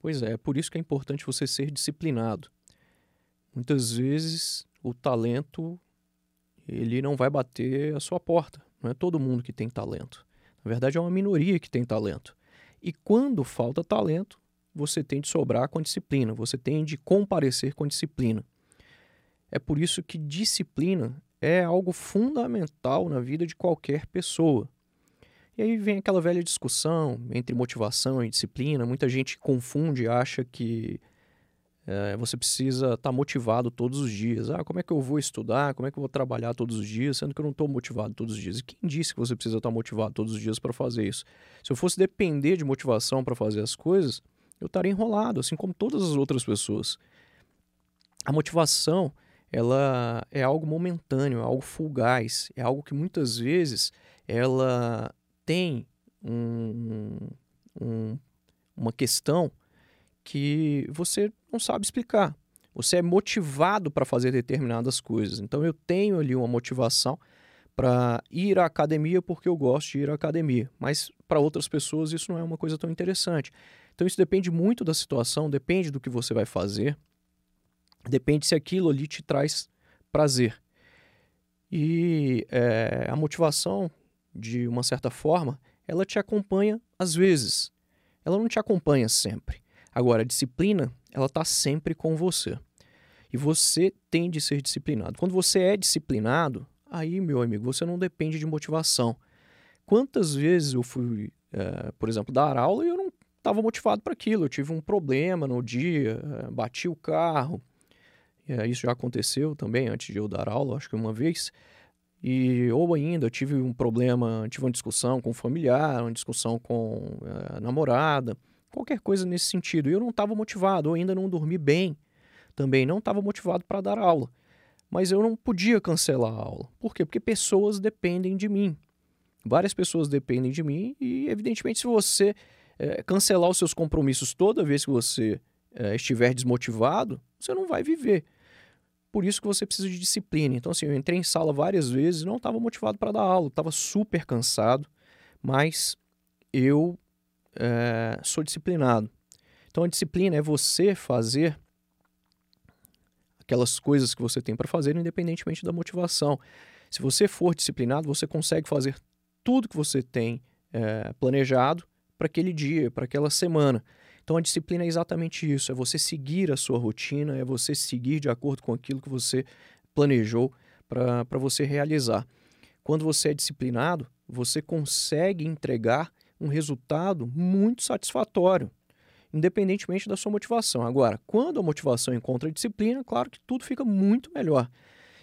Pois é, é por isso que é importante você ser disciplinado. Muitas vezes o talento ele não vai bater a sua porta. Não é todo mundo que tem talento. Na verdade, é uma minoria que tem talento. E quando falta talento, você tem de sobrar com a disciplina, você tem de comparecer com a disciplina. É por isso que disciplina é algo fundamental na vida de qualquer pessoa. E aí vem aquela velha discussão entre motivação e disciplina. Muita gente confunde, acha que é, você precisa estar tá motivado todos os dias. Ah, como é que eu vou estudar? Como é que eu vou trabalhar todos os dias, sendo que eu não estou motivado todos os dias? E quem disse que você precisa estar tá motivado todos os dias para fazer isso? Se eu fosse depender de motivação para fazer as coisas, eu estaria enrolado, assim como todas as outras pessoas. A motivação, ela é algo momentâneo, é algo fugaz, é algo que muitas vezes ela tem um, um, uma questão que você não sabe explicar. Você é motivado para fazer determinadas coisas. Então eu tenho ali uma motivação para ir à academia porque eu gosto de ir à academia, mas para outras pessoas isso não é uma coisa tão interessante. Então isso depende muito da situação, depende do que você vai fazer, depende se aquilo ali te traz prazer. E é, a motivação, de uma certa forma, ela te acompanha às vezes. Ela não te acompanha sempre. Agora, a disciplina, ela está sempre com você. E você tem de ser disciplinado. Quando você é disciplinado, aí, meu amigo, você não depende de motivação. Quantas vezes eu fui, é, por exemplo, dar aula e eu não estava motivado para aquilo. Eu tive um problema no dia, é, bati o carro. É, isso já aconteceu também antes de eu dar aula, acho que uma vez. E, ou ainda, eu tive um problema, tive uma discussão com um familiar, uma discussão com a namorada qualquer coisa nesse sentido. E eu não estava motivado, eu ainda não dormi bem também, não estava motivado para dar aula. Mas eu não podia cancelar a aula. Por quê? Porque pessoas dependem de mim. Várias pessoas dependem de mim e, evidentemente, se você é, cancelar os seus compromissos toda vez que você é, estiver desmotivado, você não vai viver. Por isso que você precisa de disciplina. Então, assim, eu entrei em sala várias vezes não estava motivado para dar aula, estava super cansado, mas eu é, sou disciplinado. Então a disciplina é você fazer aquelas coisas que você tem para fazer, independentemente da motivação. Se você for disciplinado, você consegue fazer tudo que você tem é, planejado para aquele dia, para aquela semana. Então a disciplina é exatamente isso: é você seguir a sua rotina, é você seguir de acordo com aquilo que você planejou para você realizar. Quando você é disciplinado, você consegue entregar um resultado muito satisfatório, independentemente da sua motivação. Agora, quando a motivação encontra a disciplina, claro que tudo fica muito melhor.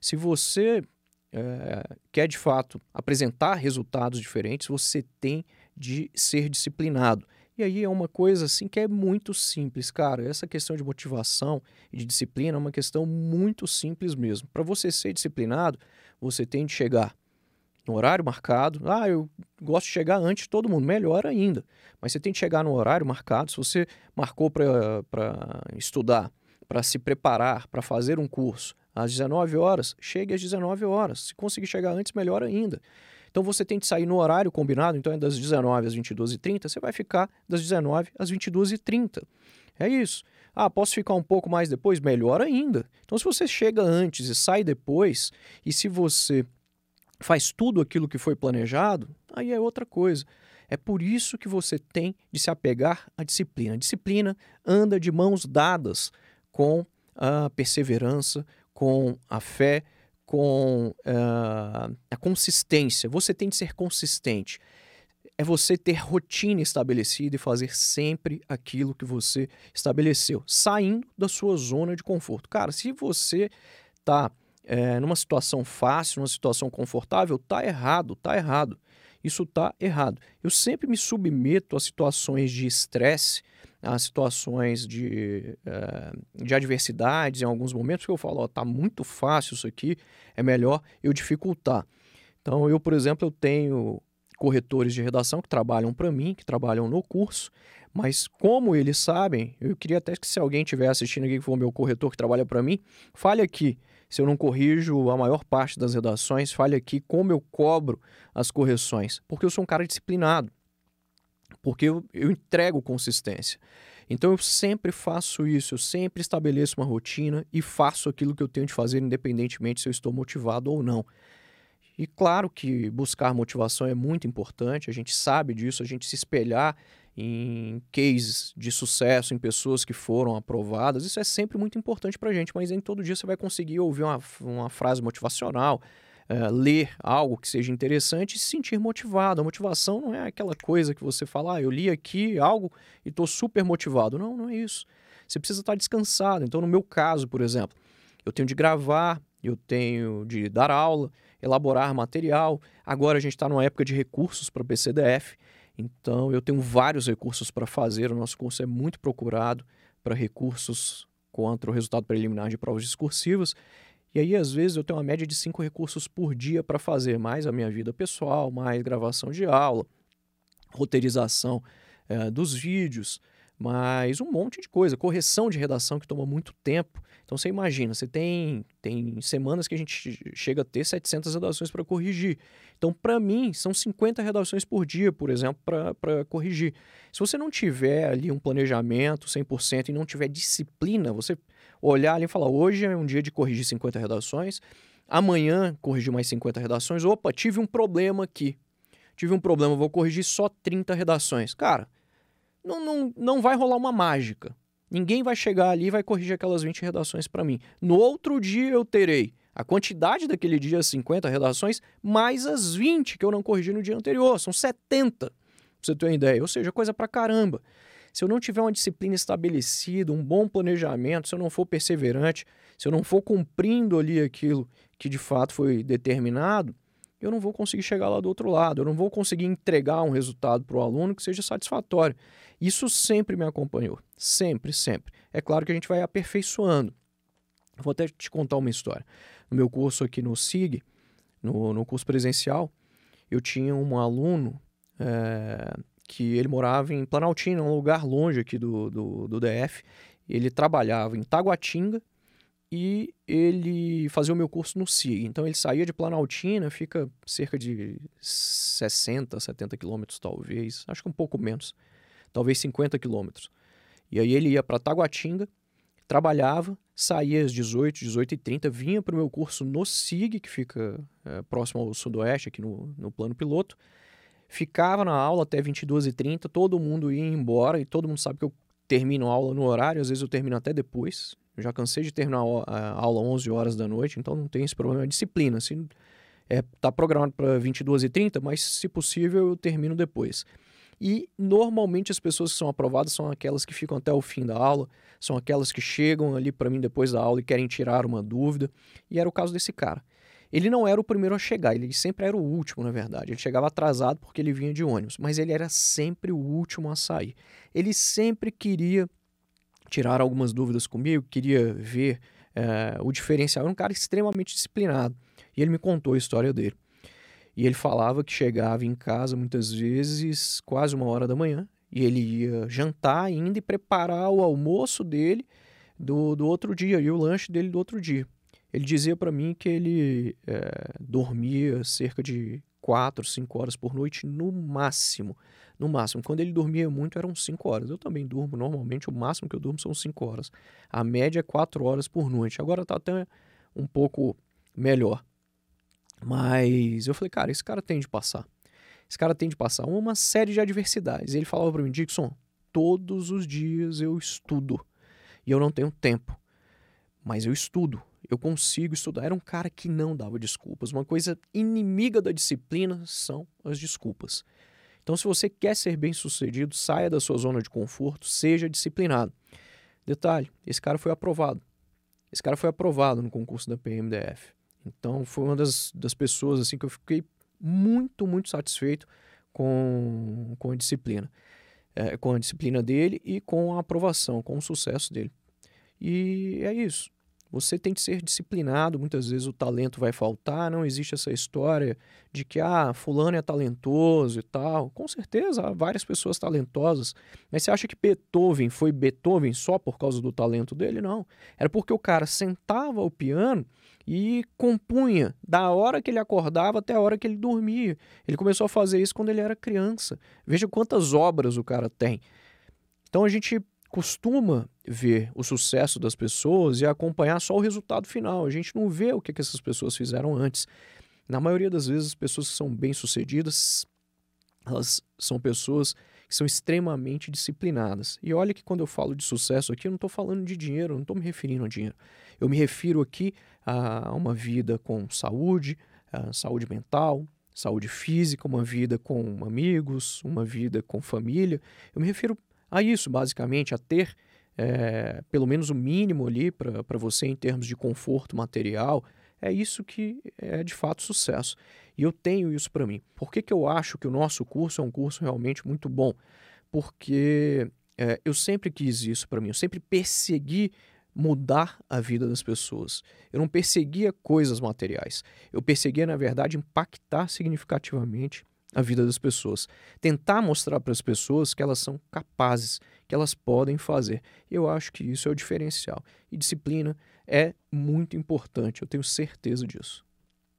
Se você é, quer de fato apresentar resultados diferentes, você tem de ser disciplinado. E aí é uma coisa assim que é muito simples, cara. Essa questão de motivação e de disciplina é uma questão muito simples mesmo. Para você ser disciplinado, você tem de chegar no horário marcado. Ah, eu gosto de chegar antes de todo mundo, melhor ainda. Mas você tem que chegar no horário marcado. Se você marcou para estudar, para se preparar, para fazer um curso às 19 horas, chegue às 19 horas. Se conseguir chegar antes, melhor ainda. Então você tem que sair no horário combinado, então é das 19 às 22h30, você vai ficar das 19 às 22h30. É isso. Ah, posso ficar um pouco mais depois? Melhor ainda. Então, se você chega antes e sai depois, e se você faz tudo aquilo que foi planejado, aí é outra coisa. É por isso que você tem de se apegar à disciplina. A disciplina anda de mãos dadas com a perseverança, com a fé, com uh, a consistência. Você tem de ser consistente. É você ter rotina estabelecida e fazer sempre aquilo que você estabeleceu, saindo da sua zona de conforto. Cara, se você está é, numa situação fácil, numa situação confortável, tá errado, tá errado. Isso tá errado. Eu sempre me submeto a situações de estresse, a situações de, é, de adversidades em alguns momentos, que eu falo, ó, tá muito fácil isso aqui, é melhor eu dificultar. Então, eu, por exemplo, eu tenho corretores de redação que trabalham para mim, que trabalham no curso, mas como eles sabem, eu queria até que se alguém estiver assistindo aqui que for meu corretor que trabalha para mim, fale aqui se eu não corrijo a maior parte das redações, fale aqui como eu cobro as correções, porque eu sou um cara disciplinado. porque eu, eu entrego consistência. Então eu sempre faço isso, eu sempre estabeleço uma rotina e faço aquilo que eu tenho de fazer, independentemente se eu estou motivado ou não. E claro que buscar motivação é muito importante, a gente sabe disso, a gente se espelhar em cases de sucesso, em pessoas que foram aprovadas, isso é sempre muito importante para a gente, mas nem todo dia você vai conseguir ouvir uma, uma frase motivacional, uh, ler algo que seja interessante e se sentir motivado. A motivação não é aquela coisa que você fala, ah, eu li aqui algo e estou super motivado. Não, não é isso. Você precisa estar descansado. Então, no meu caso, por exemplo, eu tenho de gravar, eu tenho de dar aula, elaborar material. Agora a gente está numa época de recursos para o PCDF, então eu tenho vários recursos para fazer. O nosso curso é muito procurado para recursos contra o resultado preliminar de provas discursivas. E aí, às vezes, eu tenho uma média de cinco recursos por dia para fazer, mais a minha vida pessoal, mais gravação de aula, roteirização é, dos vídeos, mas um monte de coisa, correção de redação que toma muito tempo. Então você imagina, você tem, tem semanas que a gente chega a ter 700 redações para corrigir. Então, para mim, são 50 redações por dia, por exemplo, para corrigir. Se você não tiver ali um planejamento 100% e não tiver disciplina, você olhar ali e falar: hoje é um dia de corrigir 50 redações, amanhã corrigir mais 50 redações. Opa, tive um problema aqui. Tive um problema, vou corrigir só 30 redações. Cara, não, não, não vai rolar uma mágica. Ninguém vai chegar ali e vai corrigir aquelas 20 redações para mim. No outro dia eu terei a quantidade daquele dia, 50 redações, mais as 20 que eu não corrigi no dia anterior. São 70, pra você ter uma ideia. Ou seja, coisa pra caramba. Se eu não tiver uma disciplina estabelecida, um bom planejamento, se eu não for perseverante, se eu não for cumprindo ali aquilo que de fato foi determinado, eu não vou conseguir chegar lá do outro lado, eu não vou conseguir entregar um resultado para o aluno que seja satisfatório. Isso sempre me acompanhou, sempre, sempre. É claro que a gente vai aperfeiçoando. Vou até te contar uma história. No meu curso aqui no SIG, no, no curso presencial, eu tinha um aluno é, que ele morava em Planaltina, um lugar longe aqui do, do, do DF. Ele trabalhava em Taguatinga, e ele fazia o meu curso no SIG. Então ele saía de Planaltina, fica cerca de 60, 70 quilômetros talvez, acho que um pouco menos, talvez 50 quilômetros. E aí ele ia para Taguatinga, trabalhava, saía às 18, 18 e 30, vinha para o meu curso no SIG, que fica é, próximo ao sudoeste, aqui no, no plano piloto, ficava na aula até 22 e 30, todo mundo ia embora, e todo mundo sabe que eu termino a aula no horário, às vezes eu termino até depois, eu já cansei de terminar a aula 11 horas da noite, então não tem esse problema. É disciplina. Se é, tá programado para 22h30, mas se possível eu termino depois. E normalmente as pessoas que são aprovadas são aquelas que ficam até o fim da aula, são aquelas que chegam ali para mim depois da aula e querem tirar uma dúvida. E era o caso desse cara. Ele não era o primeiro a chegar, ele sempre era o último, na verdade. Ele chegava atrasado porque ele vinha de ônibus, mas ele era sempre o último a sair. Ele sempre queria tirar algumas dúvidas comigo, queria ver é, o diferencial. Era um cara extremamente disciplinado. E ele me contou a história dele. E ele falava que chegava em casa muitas vezes quase uma hora da manhã. E ele ia jantar ainda e preparar o almoço dele do, do outro dia e o lanche dele do outro dia. Ele dizia para mim que ele é, dormia cerca de 4, 5 horas por noite no máximo no máximo. Quando ele dormia muito, eram 5 horas. Eu também durmo normalmente, o máximo que eu durmo são 5 horas. A média é 4 horas por noite. Agora está até um pouco melhor. Mas eu falei, cara, esse cara tem de passar. Esse cara tem de passar uma série de adversidades. Ele falava para mim, Dixon, todos os dias eu estudo. E eu não tenho tempo. Mas eu estudo. Eu consigo estudar. Era um cara que não dava desculpas. Uma coisa inimiga da disciplina são as desculpas. Então, se você quer ser bem sucedido, saia da sua zona de conforto, seja disciplinado. Detalhe: esse cara foi aprovado. Esse cara foi aprovado no concurso da PMDF. Então, foi uma das, das pessoas assim que eu fiquei muito, muito satisfeito com, com a disciplina. É, com a disciplina dele e com a aprovação, com o sucesso dele. E é isso. Você tem que ser disciplinado, muitas vezes o talento vai faltar, não existe essa história de que, ah, fulano é talentoso e tal. Com certeza, há várias pessoas talentosas, mas você acha que Beethoven foi Beethoven só por causa do talento dele? Não. Era porque o cara sentava ao piano e compunha da hora que ele acordava até a hora que ele dormia. Ele começou a fazer isso quando ele era criança. Veja quantas obras o cara tem. Então a gente costuma ver o sucesso das pessoas e acompanhar só o resultado final. A gente não vê o que, que essas pessoas fizeram antes. Na maioria das vezes, as pessoas que são bem-sucedidas, elas são pessoas que são extremamente disciplinadas. E olha que quando eu falo de sucesso aqui, eu não estou falando de dinheiro, eu não estou me referindo a dinheiro. Eu me refiro aqui a uma vida com saúde, saúde mental, saúde física, uma vida com amigos, uma vida com família. Eu me refiro a isso, basicamente, a ter é, pelo menos o mínimo ali para você em termos de conforto material. É isso que é de fato sucesso. E eu tenho isso para mim. Por que, que eu acho que o nosso curso é um curso realmente muito bom? Porque é, eu sempre quis isso para mim, eu sempre persegui mudar a vida das pessoas. Eu não perseguia coisas materiais. Eu perseguia, na verdade, impactar significativamente a vida das pessoas. Tentar mostrar para as pessoas que elas são capazes, que elas podem fazer. Eu acho que isso é o diferencial. E disciplina é muito importante, eu tenho certeza disso.